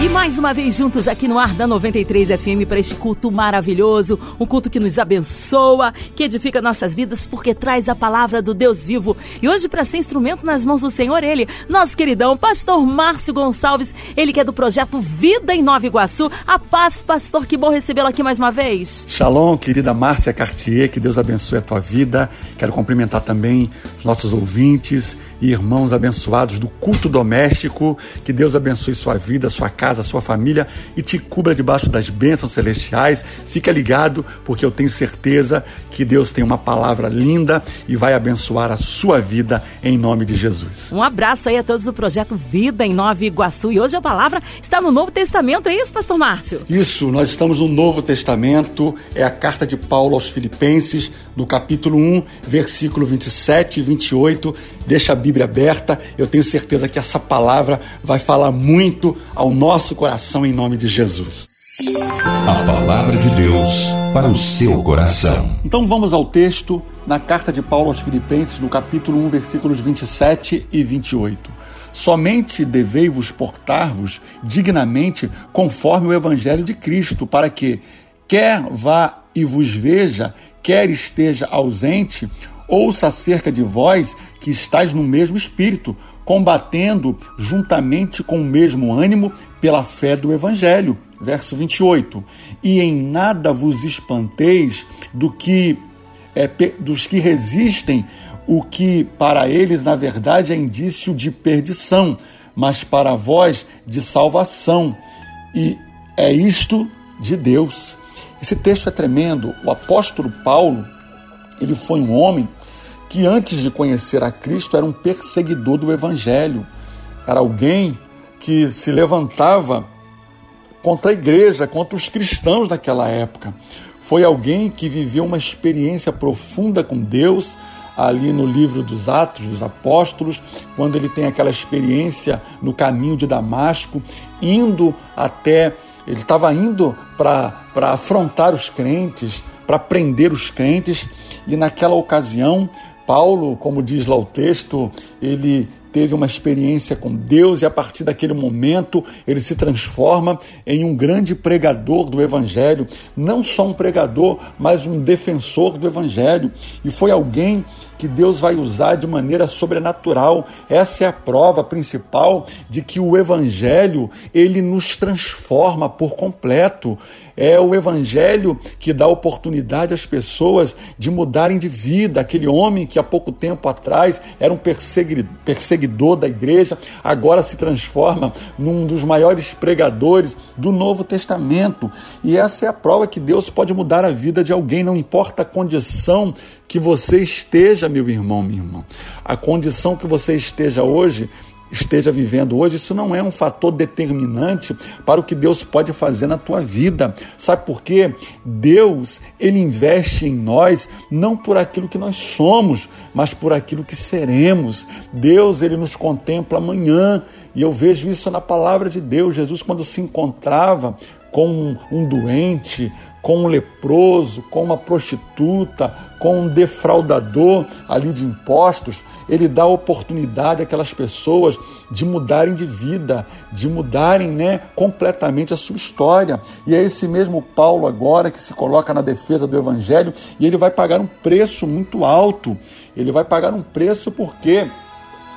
E mais uma vez juntos aqui no ar da 93 FM para este culto maravilhoso, um culto que nos abençoa, que edifica nossas vidas porque traz a palavra do Deus vivo. E hoje para ser instrumento nas mãos do Senhor, ele, nosso queridão pastor Márcio Gonçalves, ele que é do projeto Vida em Nova Iguaçu. A paz, pastor, que bom recebê-lo aqui mais uma vez. Shalom, querida Márcia Cartier, que Deus abençoe a tua vida. Quero cumprimentar também nossos ouvintes e irmãos abençoados do culto doméstico. Que Deus abençoe sua vida, sua casa sua família e te cubra debaixo das bênçãos celestiais. Fica ligado, porque eu tenho certeza que Deus tem uma palavra linda e vai abençoar a sua vida em nome de Jesus. Um abraço aí a todos do projeto Vida em Nova Iguaçu. E hoje a palavra está no Novo Testamento, é isso, Pastor Márcio? Isso, nós estamos no Novo Testamento, é a carta de Paulo aos Filipenses, no capítulo 1, versículo 27 e 28. Deixa a Bíblia aberta, eu tenho certeza que essa palavra vai falar muito ao nosso nosso coração em nome de Jesus. A palavra de Deus para o seu coração. Então vamos ao texto na carta de Paulo aos Filipenses, no capítulo 1, versículos 27 e 28. Somente devei-vos portar-vos dignamente conforme o evangelho de Cristo, para que, quer vá e vos veja, quer esteja ausente, ouça acerca de vós que estáis no mesmo espírito, combatendo juntamente com o mesmo ânimo pela fé do Evangelho. Verso 28. E em nada vos espanteis do que é, dos que resistem, o que para eles, na verdade, é indício de perdição, mas para vós de salvação. E é isto de Deus. Esse texto é tremendo. O apóstolo Paulo, ele foi um homem que antes de conhecer a Cristo era um perseguidor do Evangelho, era alguém que se levantava contra a igreja, contra os cristãos daquela época. Foi alguém que viveu uma experiência profunda com Deus, ali no livro dos Atos dos Apóstolos, quando ele tem aquela experiência no caminho de Damasco, indo até. Ele estava indo para afrontar os crentes, para prender os crentes, e naquela ocasião Paulo, como diz lá o texto, ele teve uma experiência com Deus e a partir daquele momento ele se transforma em um grande pregador do Evangelho, não só um pregador, mas um defensor do Evangelho. E foi alguém que Deus vai usar de maneira sobrenatural. Essa é a prova principal de que o evangelho, ele nos transforma por completo. É o evangelho que dá oportunidade às pessoas de mudarem de vida. Aquele homem que há pouco tempo atrás era um perseguidor da igreja, agora se transforma num dos maiores pregadores do Novo Testamento. E essa é a prova que Deus pode mudar a vida de alguém, não importa a condição que você esteja, meu irmão, minha irmã. A condição que você esteja hoje, esteja vivendo hoje, isso não é um fator determinante para o que Deus pode fazer na tua vida. Sabe por quê? Deus, ele investe em nós não por aquilo que nós somos, mas por aquilo que seremos. Deus, ele nos contempla amanhã, e eu vejo isso na palavra de Deus. Jesus quando se encontrava com um doente, com um leproso, com uma prostituta, com um defraudador ali de impostos, ele dá oportunidade àquelas pessoas de mudarem de vida, de mudarem né, completamente a sua história. E é esse mesmo Paulo agora que se coloca na defesa do Evangelho e ele vai pagar um preço muito alto. Ele vai pagar um preço porque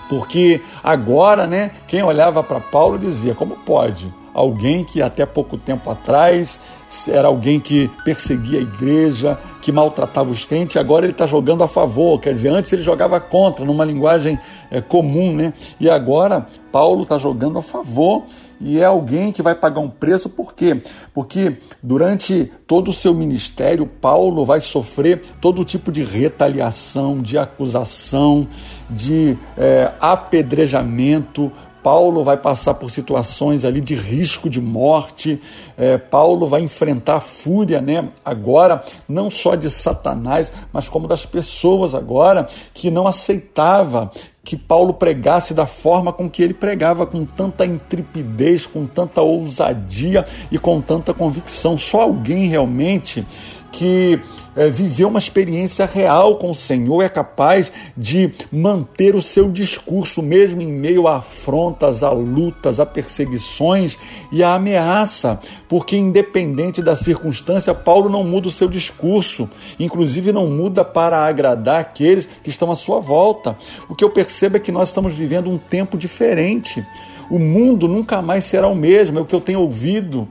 porque agora, né, quem olhava para Paulo dizia: como pode? Alguém que até pouco tempo atrás era alguém que perseguia a igreja, que maltratava os crentes, agora ele está jogando a favor, quer dizer, antes ele jogava contra, numa linguagem é, comum, né? E agora Paulo está jogando a favor e é alguém que vai pagar um preço, por quê? Porque durante todo o seu ministério, Paulo vai sofrer todo tipo de retaliação, de acusação, de é, apedrejamento Paulo vai passar por situações ali de risco de morte. É, Paulo vai enfrentar a fúria, né? Agora, não só de Satanás, mas como das pessoas agora que não aceitava que Paulo pregasse da forma com que ele pregava, com tanta intrepidez, com tanta ousadia e com tanta convicção. Só alguém realmente que é, viveu uma experiência real com o Senhor é capaz de manter o seu discurso, mesmo em meio a afrontas, a lutas, a perseguições e a ameaça, porque independente da circunstância, Paulo não muda o seu discurso, inclusive não muda para agradar aqueles que estão à sua volta. O que eu percebo é que nós estamos vivendo um tempo diferente. O mundo nunca mais será o mesmo, é o que eu tenho ouvido.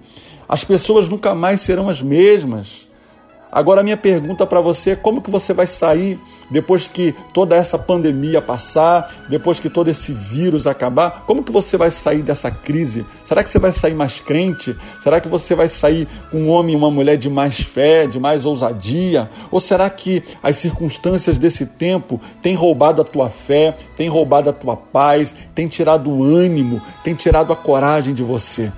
As pessoas nunca mais serão as mesmas. Agora minha pergunta para você é como que você vai sair depois que toda essa pandemia passar, depois que todo esse vírus acabar? Como que você vai sair dessa crise? Será que você vai sair mais crente? Será que você vai sair com um homem e uma mulher de mais fé, de mais ousadia? Ou será que as circunstâncias desse tempo têm roubado a tua fé, têm roubado a tua paz, têm tirado o ânimo, têm tirado a coragem de você?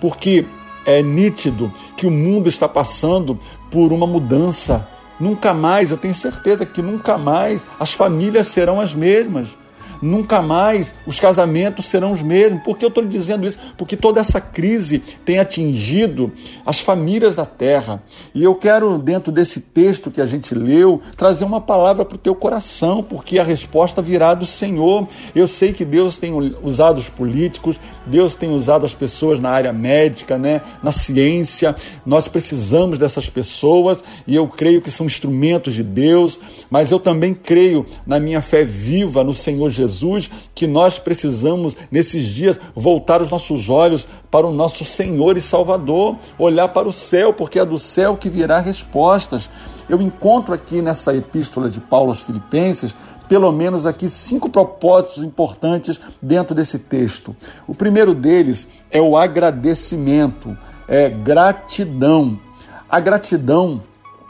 Porque é nítido que o mundo está passando por uma mudança. Nunca mais, eu tenho certeza que nunca mais as famílias serão as mesmas nunca mais os casamentos serão os mesmos. Por que eu estou lhe dizendo isso? Porque toda essa crise tem atingido as famílias da terra. E eu quero, dentro desse texto que a gente leu, trazer uma palavra para o teu coração, porque a resposta virá do Senhor. Eu sei que Deus tem usado os políticos, Deus tem usado as pessoas na área médica, né, na ciência. Nós precisamos dessas pessoas e eu creio que são instrumentos de Deus, mas eu também creio na minha fé viva no Senhor Jesus Jesus que nós precisamos, nesses dias, voltar os nossos olhos para o nosso Senhor e Salvador, olhar para o céu, porque é do céu que virá respostas. Eu encontro aqui nessa epístola de Paulo aos Filipenses, pelo menos aqui cinco propósitos importantes dentro desse texto. O primeiro deles é o agradecimento, é gratidão. A gratidão,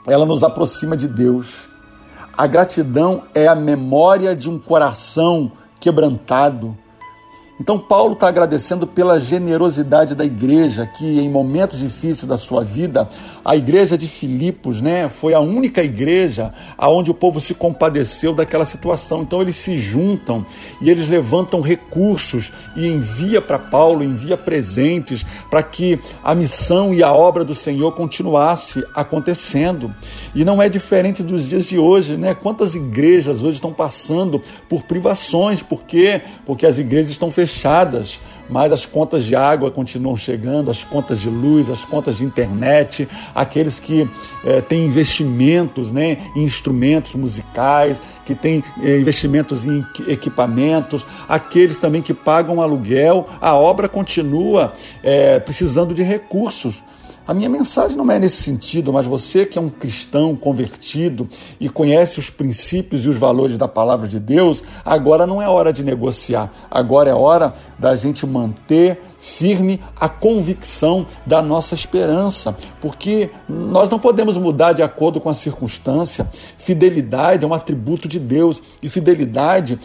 ela nos aproxima de Deus. A gratidão é a memória de um coração quebrantado, então, Paulo está agradecendo pela generosidade da igreja, que em momentos difíceis da sua vida, a igreja de Filipos né, foi a única igreja aonde o povo se compadeceu daquela situação. Então, eles se juntam e eles levantam recursos e envia para Paulo, envia presentes para que a missão e a obra do Senhor continuasse acontecendo. E não é diferente dos dias de hoje, né? Quantas igrejas hoje estão passando por privações? Por quê? Porque as igrejas estão fechadas fechadas, mas as contas de água continuam chegando, as contas de luz, as contas de internet, aqueles que é, têm investimentos né, em instrumentos musicais, que têm é, investimentos em equipamentos, aqueles também que pagam aluguel, a obra continua é, precisando de recursos. A minha mensagem não é nesse sentido, mas você que é um cristão convertido e conhece os princípios e os valores da palavra de Deus, agora não é hora de negociar, agora é hora da gente manter firme a convicção da nossa esperança, porque nós não podemos mudar de acordo com a circunstância. Fidelidade é um atributo de Deus e fidelidade,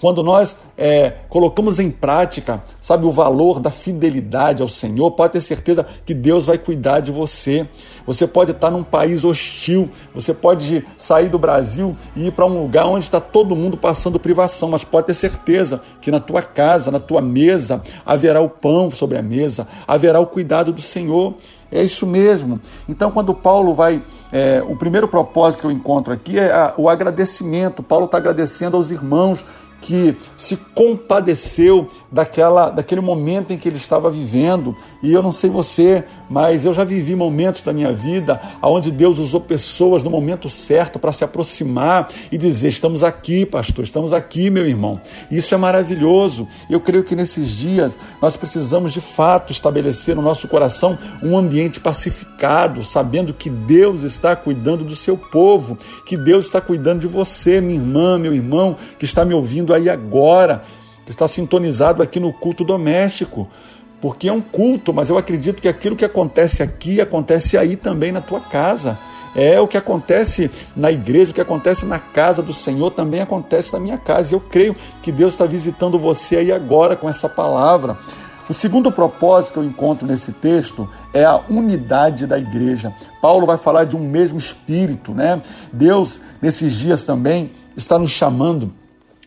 quando nós é, colocamos em prática, sabe, o valor da fidelidade ao Senhor, pode ter certeza que Deus vai cuidar de você. Você pode estar num país hostil, você pode sair do Brasil e ir para um lugar onde está todo mundo passando privação, mas pode ter certeza que na tua casa, na tua mesa, haverá o pão sobre a mesa, haverá o cuidado do Senhor. É isso mesmo. Então, quando Paulo vai. É, o primeiro propósito que eu encontro aqui é a, o agradecimento. Paulo está agradecendo aos irmãos que se compadeceu daquela, daquele momento em que ele estava vivendo. E eu não sei você, mas eu já vivi momentos da minha vida onde Deus usou pessoas no momento certo para se aproximar e dizer: Estamos aqui, pastor, estamos aqui, meu irmão. Isso é maravilhoso. Eu creio que nesses dias nós precisamos de fato estabelecer no nosso coração um ambiente pacificado, sabendo que Deus está cuidando do seu povo, que Deus está cuidando de você, minha irmã, meu irmão, que está me ouvindo aí agora, que está sintonizado aqui no culto doméstico, porque é um culto, mas eu acredito que aquilo que acontece aqui acontece aí também na tua casa. É o que acontece na igreja, o que acontece na casa do Senhor também acontece na minha casa. Eu creio que Deus está visitando você aí agora com essa palavra. O segundo propósito que eu encontro nesse texto é a unidade da igreja. Paulo vai falar de um mesmo espírito, né? Deus, nesses dias também, está nos chamando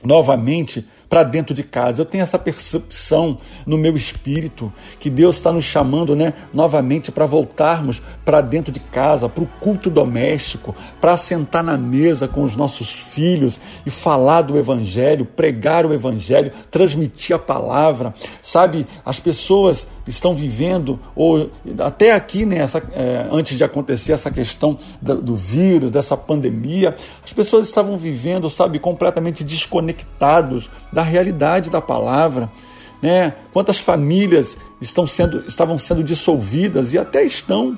novamente para dentro de casa. Eu tenho essa percepção no meu espírito que Deus está nos chamando, né, novamente para voltarmos para dentro de casa, para o culto doméstico, para sentar na mesa com os nossos filhos e falar do evangelho, pregar o evangelho, transmitir a palavra. Sabe, as pessoas estão vivendo ou até aqui, né, essa, é, antes de acontecer essa questão do, do vírus, dessa pandemia, as pessoas estavam vivendo, sabe, completamente desconectados da realidade da palavra. Né? Quantas famílias estão sendo, estavam sendo dissolvidas e até estão.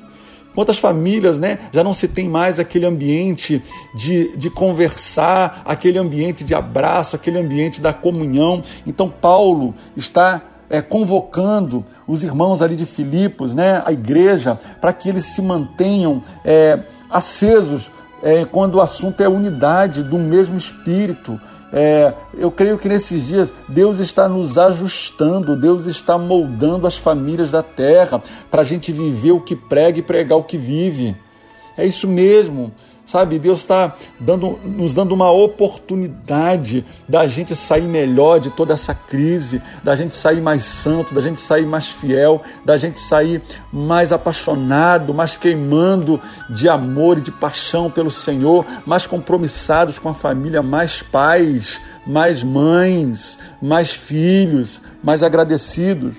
Quantas famílias né, já não se tem mais aquele ambiente de, de conversar, aquele ambiente de abraço, aquele ambiente da comunhão. Então, Paulo está é, convocando os irmãos ali de Filipos, né, a igreja, para que eles se mantenham é, acesos é, quando o assunto é unidade do mesmo espírito. É, eu creio que nesses dias Deus está nos ajustando, Deus está moldando as famílias da terra para a gente viver o que prega e pregar o que vive. É isso mesmo. Sabe, Deus está dando, nos dando uma oportunidade da gente sair melhor de toda essa crise, da gente sair mais santo, da gente sair mais fiel, da gente sair mais apaixonado, mais queimando de amor e de paixão pelo Senhor, mais compromissados com a família, mais pais, mais mães, mais filhos, mais agradecidos.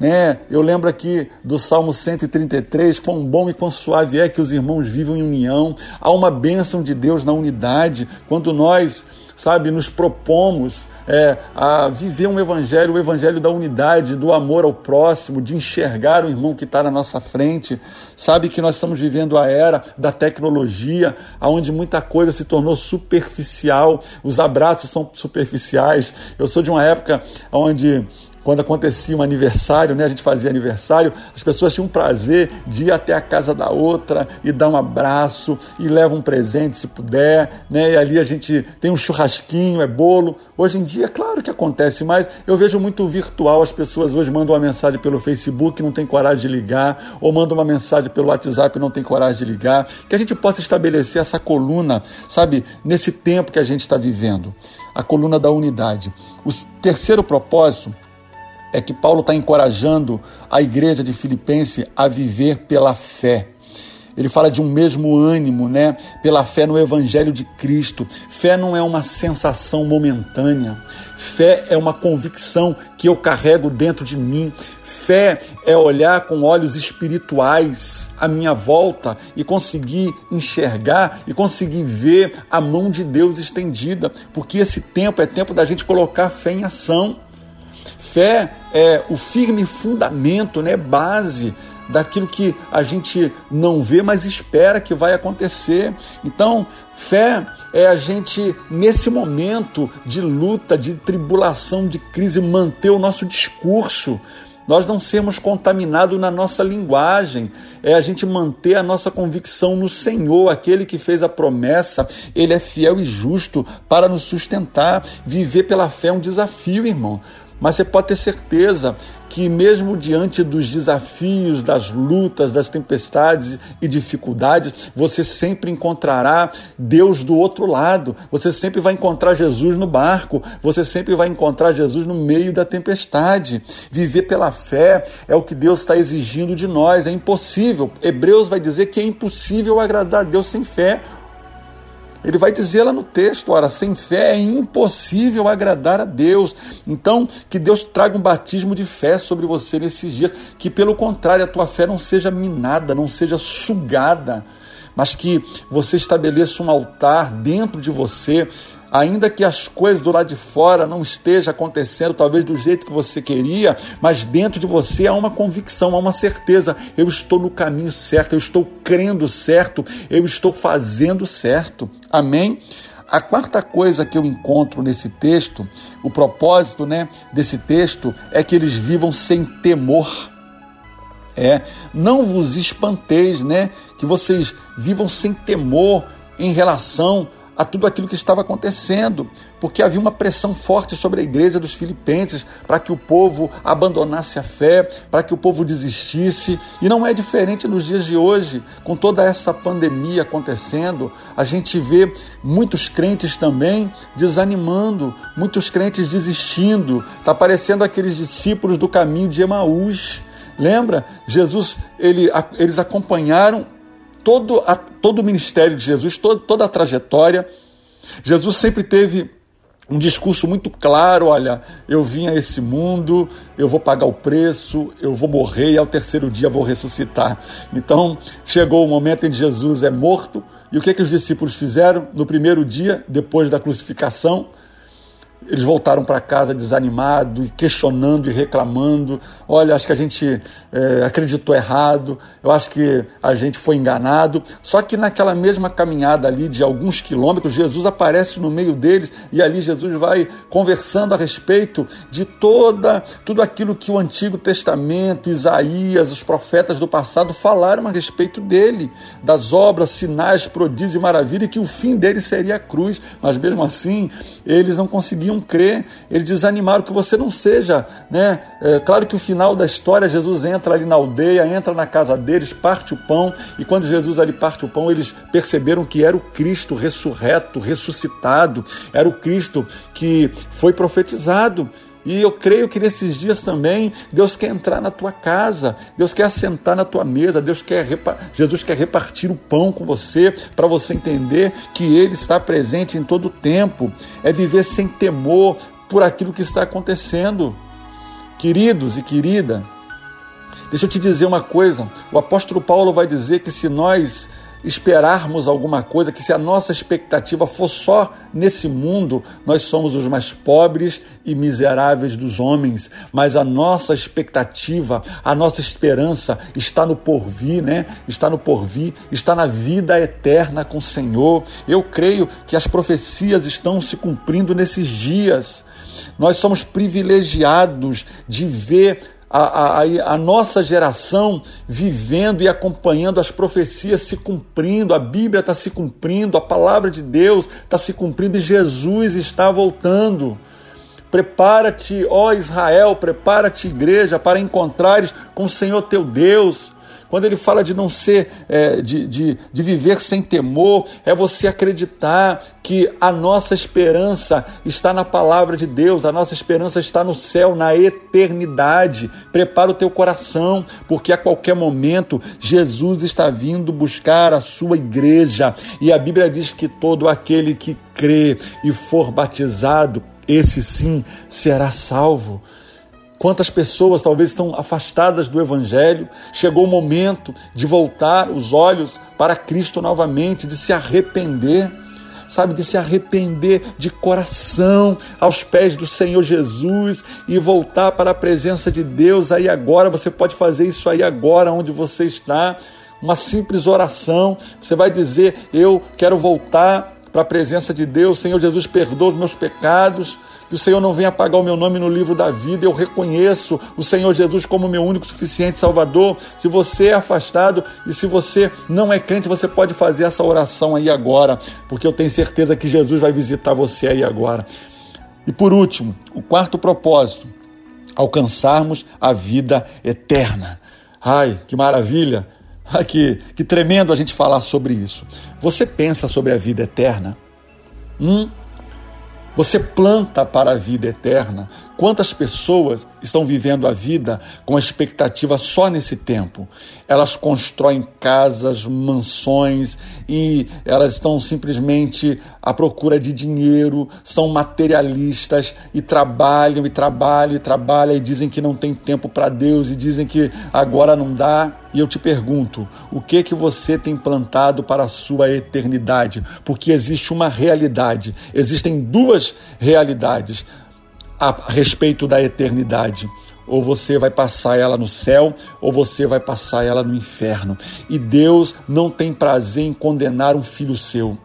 Né? Eu lembro aqui do Salmo 133, quão bom e quão suave é que os irmãos vivam em união. Há uma bênção de Deus na unidade. Quando nós, sabe, nos propomos é, a viver um evangelho, o evangelho da unidade, do amor ao próximo, de enxergar o irmão que está na nossa frente. Sabe que nós estamos vivendo a era da tecnologia, onde muita coisa se tornou superficial, os abraços são superficiais. Eu sou de uma época onde quando acontecia um aniversário, né, a gente fazia aniversário, as pessoas tinham prazer de ir até a casa da outra e dar um abraço e leva um presente se puder, né, e ali a gente tem um churrasquinho, é bolo. Hoje em dia, claro que acontece, mas eu vejo muito virtual, as pessoas hoje mandam uma mensagem pelo Facebook, não tem coragem de ligar, ou mandam uma mensagem pelo WhatsApp, não tem coragem de ligar, que a gente possa estabelecer essa coluna, sabe, nesse tempo que a gente está vivendo, a coluna da unidade. O terceiro propósito é que Paulo está encorajando a igreja de Filipense a viver pela fé. Ele fala de um mesmo ânimo, né? Pela fé no Evangelho de Cristo. Fé não é uma sensação momentânea. Fé é uma convicção que eu carrego dentro de mim. Fé é olhar com olhos espirituais à minha volta e conseguir enxergar e conseguir ver a mão de Deus estendida, porque esse tempo é tempo da gente colocar fé em ação. Fé é o firme fundamento, né, base daquilo que a gente não vê, mas espera que vai acontecer. Então, fé é a gente, nesse momento de luta, de tribulação, de crise, manter o nosso discurso. Nós não sermos contaminados na nossa linguagem, é a gente manter a nossa convicção no Senhor, aquele que fez a promessa, ele é fiel e justo para nos sustentar. Viver pela fé é um desafio, irmão. Mas você pode ter certeza que, mesmo diante dos desafios, das lutas, das tempestades e dificuldades, você sempre encontrará Deus do outro lado. Você sempre vai encontrar Jesus no barco. Você sempre vai encontrar Jesus no meio da tempestade. Viver pela fé é o que Deus está exigindo de nós. É impossível. Hebreus vai dizer que é impossível agradar a Deus sem fé. Ele vai dizer lá no texto: ora, sem fé é impossível agradar a Deus. Então, que Deus traga um batismo de fé sobre você nesses dias, que pelo contrário, a tua fé não seja minada, não seja sugada, mas que você estabeleça um altar dentro de você ainda que as coisas do lado de fora não estejam acontecendo talvez do jeito que você queria, mas dentro de você há uma convicção, há uma certeza: eu estou no caminho certo, eu estou crendo certo, eu estou fazendo certo. Amém? A quarta coisa que eu encontro nesse texto, o propósito, né, desse texto é que eles vivam sem temor. É, não vos espanteis, né, que vocês vivam sem temor em relação a tudo aquilo que estava acontecendo, porque havia uma pressão forte sobre a igreja dos filipenses para que o povo abandonasse a fé, para que o povo desistisse. E não é diferente nos dias de hoje, com toda essa pandemia acontecendo, a gente vê muitos crentes também desanimando, muitos crentes desistindo. Está parecendo aqueles discípulos do caminho de Emaús. Lembra? Jesus, ele, eles acompanharam todo, a, todo o ministério de Jesus, todo, toda a trajetória. Jesus sempre teve um discurso muito claro: olha, eu vim a esse mundo, eu vou pagar o preço, eu vou morrer e ao terceiro dia vou ressuscitar. Então chegou o momento em que Jesus é morto. E o que, é que os discípulos fizeram no primeiro dia, depois da crucificação? Eles voltaram para casa desanimados e questionando e reclamando. Olha, acho que a gente é, acreditou errado, eu acho que a gente foi enganado. Só que naquela mesma caminhada ali de alguns quilômetros, Jesus aparece no meio deles e ali Jesus vai conversando a respeito de toda tudo aquilo que o Antigo Testamento, Isaías, os profetas do passado falaram a respeito dele, das obras, sinais, prodígios e maravilha, e que o fim dele seria a cruz. Mas mesmo assim, eles não conseguiam conseguiam crer, eles desanimaram que você não seja, né? É, claro que o final da história, Jesus entra ali na aldeia, entra na casa deles, parte o pão, e quando Jesus ali parte o pão, eles perceberam que era o Cristo ressurreto, ressuscitado, era o Cristo que foi profetizado. E eu creio que nesses dias também Deus quer entrar na tua casa, Deus quer assentar na tua mesa, Deus quer Jesus quer repartir o pão com você para você entender que Ele está presente em todo o tempo. É viver sem temor por aquilo que está acontecendo. Queridos e querida, deixa eu te dizer uma coisa: o apóstolo Paulo vai dizer que se nós esperarmos alguma coisa, que se a nossa expectativa for só nesse mundo, nós somos os mais pobres e miseráveis dos homens, mas a nossa expectativa, a nossa esperança está no porvir, né? Está no porvir, está na vida eterna com o Senhor. Eu creio que as profecias estão se cumprindo nesses dias. Nós somos privilegiados de ver a, a, a, nossa geração vivendo e acompanhando as profecias se cumprindo, a Bíblia está se cumprindo, a palavra de Deus está se cumprindo e Jesus está voltando. Prepara-te, ó Israel, prepara-te, igreja, para encontrares com o Senhor teu Deus. Quando ele fala de não ser, é, de, de, de viver sem temor, é você acreditar que a nossa esperança está na palavra de Deus, a nossa esperança está no céu, na eternidade. Prepara o teu coração, porque a qualquer momento Jesus está vindo buscar a sua igreja. E a Bíblia diz que todo aquele que crê e for batizado, esse sim será salvo. Quantas pessoas talvez estão afastadas do Evangelho? Chegou o momento de voltar os olhos para Cristo novamente, de se arrepender, sabe, de se arrepender de coração aos pés do Senhor Jesus e voltar para a presença de Deus aí agora. Você pode fazer isso aí agora, onde você está. Uma simples oração. Você vai dizer: Eu quero voltar para a presença de Deus. Senhor Jesus, perdoa os meus pecados que o Senhor não venha apagar o meu nome no livro da vida. Eu reconheço o Senhor Jesus como meu único suficiente Salvador. Se você é afastado e se você não é crente, você pode fazer essa oração aí agora, porque eu tenho certeza que Jesus vai visitar você aí agora. E por último, o quarto propósito: alcançarmos a vida eterna. Ai, que maravilha! Ai, que, que tremendo a gente falar sobre isso. Você pensa sobre a vida eterna? Hum? Você planta para a vida eterna. Quantas pessoas estão vivendo a vida com a expectativa só nesse tempo? Elas constroem casas, mansões e elas estão simplesmente à procura de dinheiro, são materialistas e trabalham e trabalham e trabalham e dizem que não tem tempo para Deus e dizem que agora não dá. E eu te pergunto, o que que você tem plantado para a sua eternidade? Porque existe uma realidade, existem duas realidades a respeito da eternidade. Ou você vai passar ela no céu, ou você vai passar ela no inferno. E Deus não tem prazer em condenar um filho seu.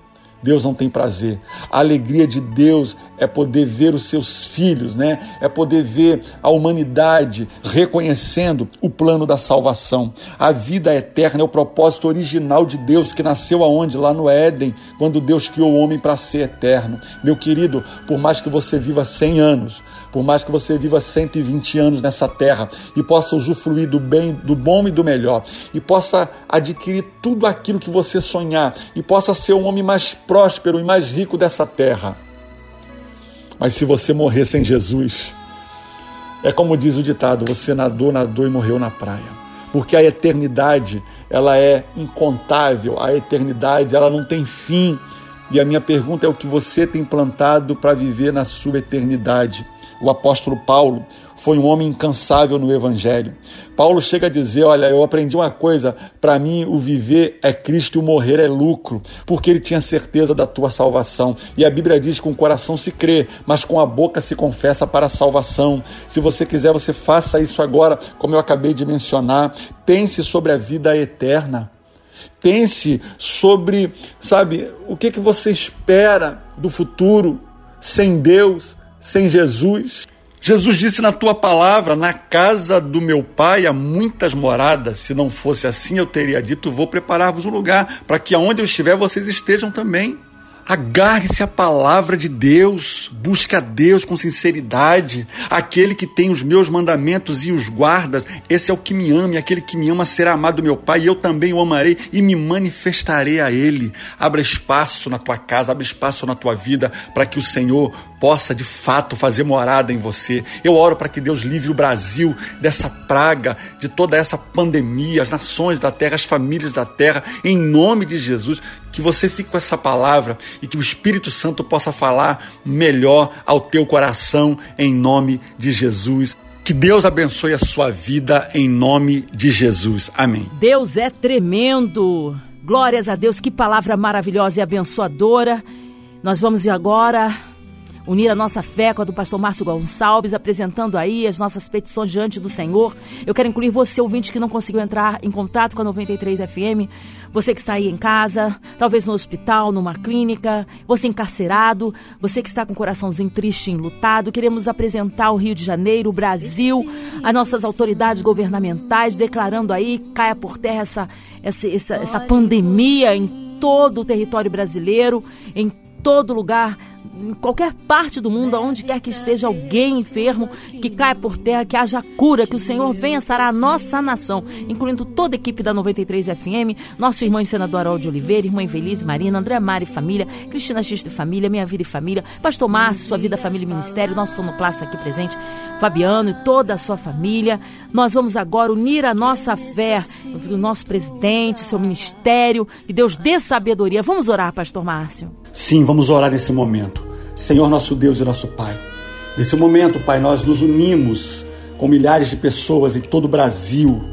Deus não tem prazer. A alegria de Deus é poder ver os seus filhos, né? É poder ver a humanidade reconhecendo o plano da salvação. A vida eterna é o propósito original de Deus que nasceu aonde? Lá no Éden, quando Deus criou o homem para ser eterno. Meu querido, por mais que você viva 100 anos, por mais que você viva 120 anos nessa terra e possa usufruir do bem, do bom e do melhor, e possa adquirir tudo aquilo que você sonhar, e possa ser o homem mais próspero e mais rico dessa terra mas se você morrer sem Jesus, é como diz o ditado: você nadou, nadou e morreu na praia. Porque a eternidade, ela é incontável, a eternidade, ela não tem fim. E a minha pergunta é o que você tem plantado para viver na sua eternidade. O apóstolo Paulo, foi um homem incansável no Evangelho. Paulo chega a dizer: Olha, eu aprendi uma coisa, para mim o viver é Cristo e o morrer é lucro, porque ele tinha certeza da tua salvação. E a Bíblia diz que com o coração se crê, mas com a boca se confessa para a salvação. Se você quiser, você faça isso agora, como eu acabei de mencionar. Pense sobre a vida eterna. Pense sobre, sabe, o que, que você espera do futuro sem Deus, sem Jesus. Jesus disse na tua palavra: Na casa do meu pai há muitas moradas. Se não fosse assim, eu teria dito: Vou preparar-vos um lugar, para que aonde eu estiver vocês estejam também. Agarre-se à palavra de Deus, busque a Deus com sinceridade. Aquele que tem os meus mandamentos e os guardas, esse é o que me ama, e aquele que me ama será amado do meu Pai, e eu também o amarei e me manifestarei a Ele. Abra espaço na tua casa, abra espaço na tua vida, para que o Senhor possa de fato fazer morada em você. Eu oro para que Deus livre o Brasil dessa praga, de toda essa pandemia, as nações da terra, as famílias da terra, em nome de Jesus. Que você fique com essa palavra e que o Espírito Santo possa falar melhor ao teu coração, em nome de Jesus. Que Deus abençoe a sua vida em nome de Jesus. Amém. Deus é tremendo. Glórias a Deus, que palavra maravilhosa e abençoadora. Nós vamos agora unir a nossa fé com a do pastor Márcio Gonçalves, apresentando aí as nossas petições diante do Senhor. Eu quero incluir você, ouvinte, que não conseguiu entrar em contato com a 93 FM, você que está aí em casa, talvez no hospital, numa clínica, você encarcerado, você que está com o coraçãozinho triste, enlutado. Queremos apresentar o Rio de Janeiro, o Brasil, as nossas autoridades governamentais, declarando aí, caia por terra essa, essa, essa, essa pandemia em todo o território brasileiro, em todo lugar em qualquer parte do mundo, aonde quer que esteja alguém enfermo, que caia por terra, que haja cura, que o Senhor venha sarar a nossa nação, incluindo toda a equipe da 93 FM, nosso irmão e senador Harold Oliveira, irmã Invelise Marina, André Mari Família, Cristina Xista Família, Minha Vida e Família, Pastor Márcio, Sua Vida, Família e Ministério, nosso sonoplasta aqui presente, Fabiano e toda a sua família. Nós vamos agora unir a nossa fé, o nosso presidente, seu ministério, e Deus dê sabedoria. Vamos orar, Pastor Márcio. Sim, vamos orar nesse momento. Senhor nosso Deus e nosso Pai, nesse momento, Pai, nós nos unimos com milhares de pessoas em todo o Brasil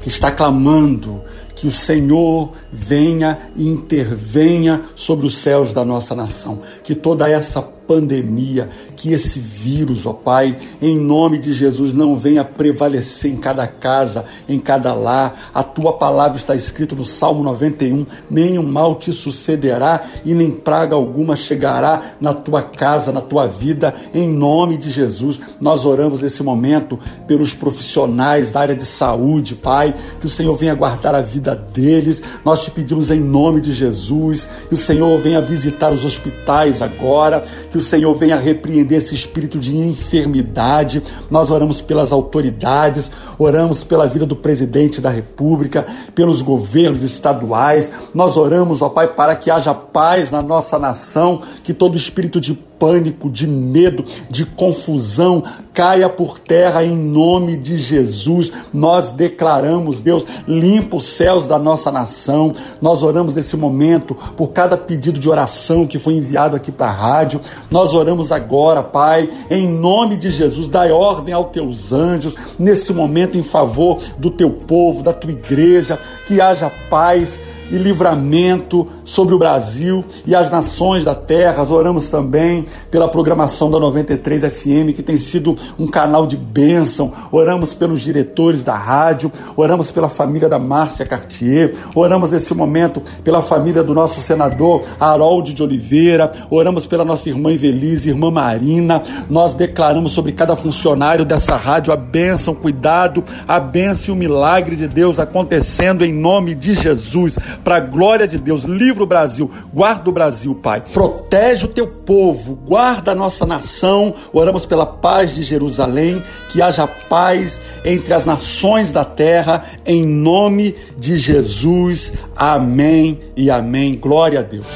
que está clamando que o Senhor venha e intervenha sobre os céus da nossa nação, que toda essa pandemia, que esse vírus, ó Pai, em nome de Jesus, não venha prevalecer em cada casa, em cada lar. A tua palavra está escrito no Salmo 91: nenhum mal te sucederá e nem praga alguma chegará na tua casa, na tua vida, em nome de Jesus. Nós oramos nesse momento pelos profissionais da área de saúde, Pai, que o Senhor venha guardar a vida deles. Nós te pedimos em nome de Jesus que o Senhor venha visitar os hospitais agora, que o Senhor venha repreender esse espírito de enfermidade. Nós oramos pelas autoridades, oramos pela vida do presidente da República, pelos governos estaduais. Nós oramos, ó Pai, para que haja paz na nossa nação, que todo espírito de pânico, de medo, de confusão caia por terra em nome de Jesus. Nós declaramos, Deus, limpa os céus da nossa nação. Nós oramos nesse momento por cada pedido de oração que foi enviado aqui para a rádio. Nós oramos agora, Pai, em nome de Jesus, dai ordem aos teus anjos nesse momento em favor do teu povo, da tua igreja, que haja paz e livramento sobre o Brasil e as nações da terra. Oramos também pela programação da 93 FM, que tem sido um canal de bênção. Oramos pelos diretores da rádio, oramos pela família da Márcia Cartier, oramos nesse momento pela família do nosso senador Harold de Oliveira, oramos pela nossa irmã Evelise, irmã Marina. Nós declaramos sobre cada funcionário dessa rádio a bênção, cuidado, a bênção e o milagre de Deus acontecendo em nome de Jesus, para a glória de Deus. Livra o Brasil, guarda o Brasil, Pai. Protege o teu povo, guarda a nossa nação. Oramos pela paz de Jerusalém, que haja paz entre as nações da terra, em nome de Jesus. Amém e amém. Glória a Deus.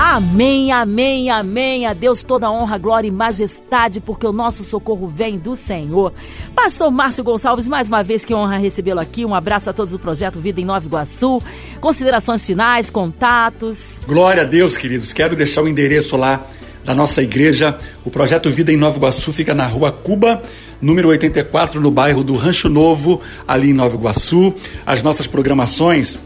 Amém, amém, amém. A Deus toda honra, glória e majestade, porque o nosso socorro vem do Senhor. Pastor Márcio Gonçalves, mais uma vez que honra recebê-lo aqui. Um abraço a todos do projeto Vida em Nova Iguaçu. Considerações finais, contatos. Glória a Deus, queridos. Quero deixar o endereço lá da nossa igreja. O projeto Vida em Nova Iguaçu fica na rua Cuba, número 84, no bairro do Rancho Novo, ali em Nova Iguaçu. As nossas programações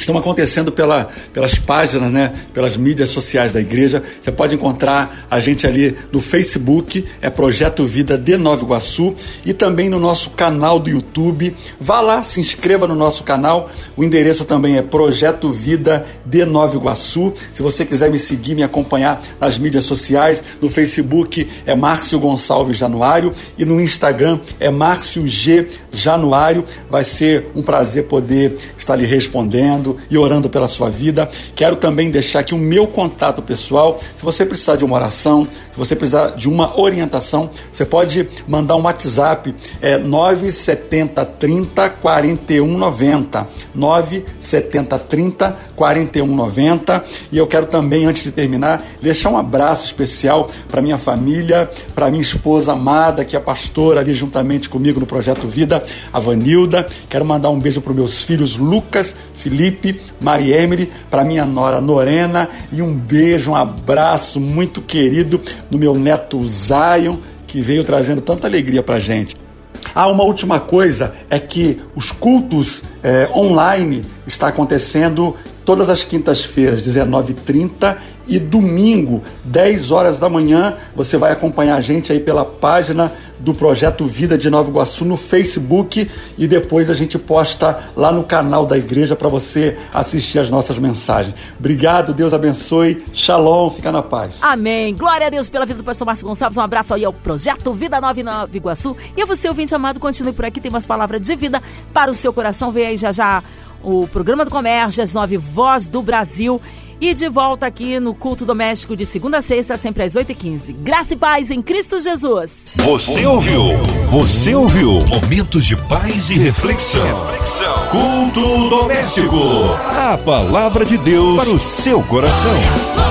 estão acontecendo pela, pelas páginas, né, pelas mídias sociais da igreja. Você pode encontrar a gente ali no Facebook, é Projeto Vida de Nova Iguaçu, e também no nosso canal do YouTube. Vá lá, se inscreva no nosso canal. O endereço também é Projeto Vida de Nova Iguaçu. Se você quiser me seguir, me acompanhar nas mídias sociais, no Facebook é Márcio Gonçalves Januário e no Instagram é Márcio G Januário. Vai ser um prazer poder estar lhe respondendo e orando pela sua vida. Quero também deixar aqui o meu contato pessoal. Se você precisar de uma oração, se você precisar de uma orientação, você pode mandar um WhatsApp, é 970 30 41 90. 970 30 41 90. E eu quero também, antes de terminar, deixar um abraço especial para minha família, para minha esposa amada, que é pastora ali juntamente comigo no Projeto Vida, a Vanilda. Quero mandar um beijo para meus filhos Lucas, Felipe, Maria Emily, para minha nora Norena e um beijo, um abraço muito querido do meu neto Zion, que veio trazendo tanta alegria para gente. Ah, uma última coisa é que os cultos é, online está acontecendo todas as quintas-feiras, 19h30 e domingo, 10 horas da manhã. Você vai acompanhar a gente aí pela página do Projeto Vida de Nova Iguaçu no Facebook e depois a gente posta lá no canal da igreja para você assistir as nossas mensagens. Obrigado, Deus abençoe. Shalom, fica na paz. Amém. Glória a Deus pela vida do pastor Márcio Gonçalves. Um abraço aí ao Projeto Vida Nova Nova Iguaçu. E a você, ouvinte amado, continue por aqui. Tem umas palavras de vida para o seu coração. Vem aí já já o programa do comércio, as nove Voz do Brasil. E de volta aqui no Culto Doméstico de segunda a sexta, sempre às 8h15. Graça e paz em Cristo Jesus. Você ouviu? Você ouviu? Momentos de paz e reflexão. reflexão. Culto Doméstico. A palavra de Deus para o seu coração.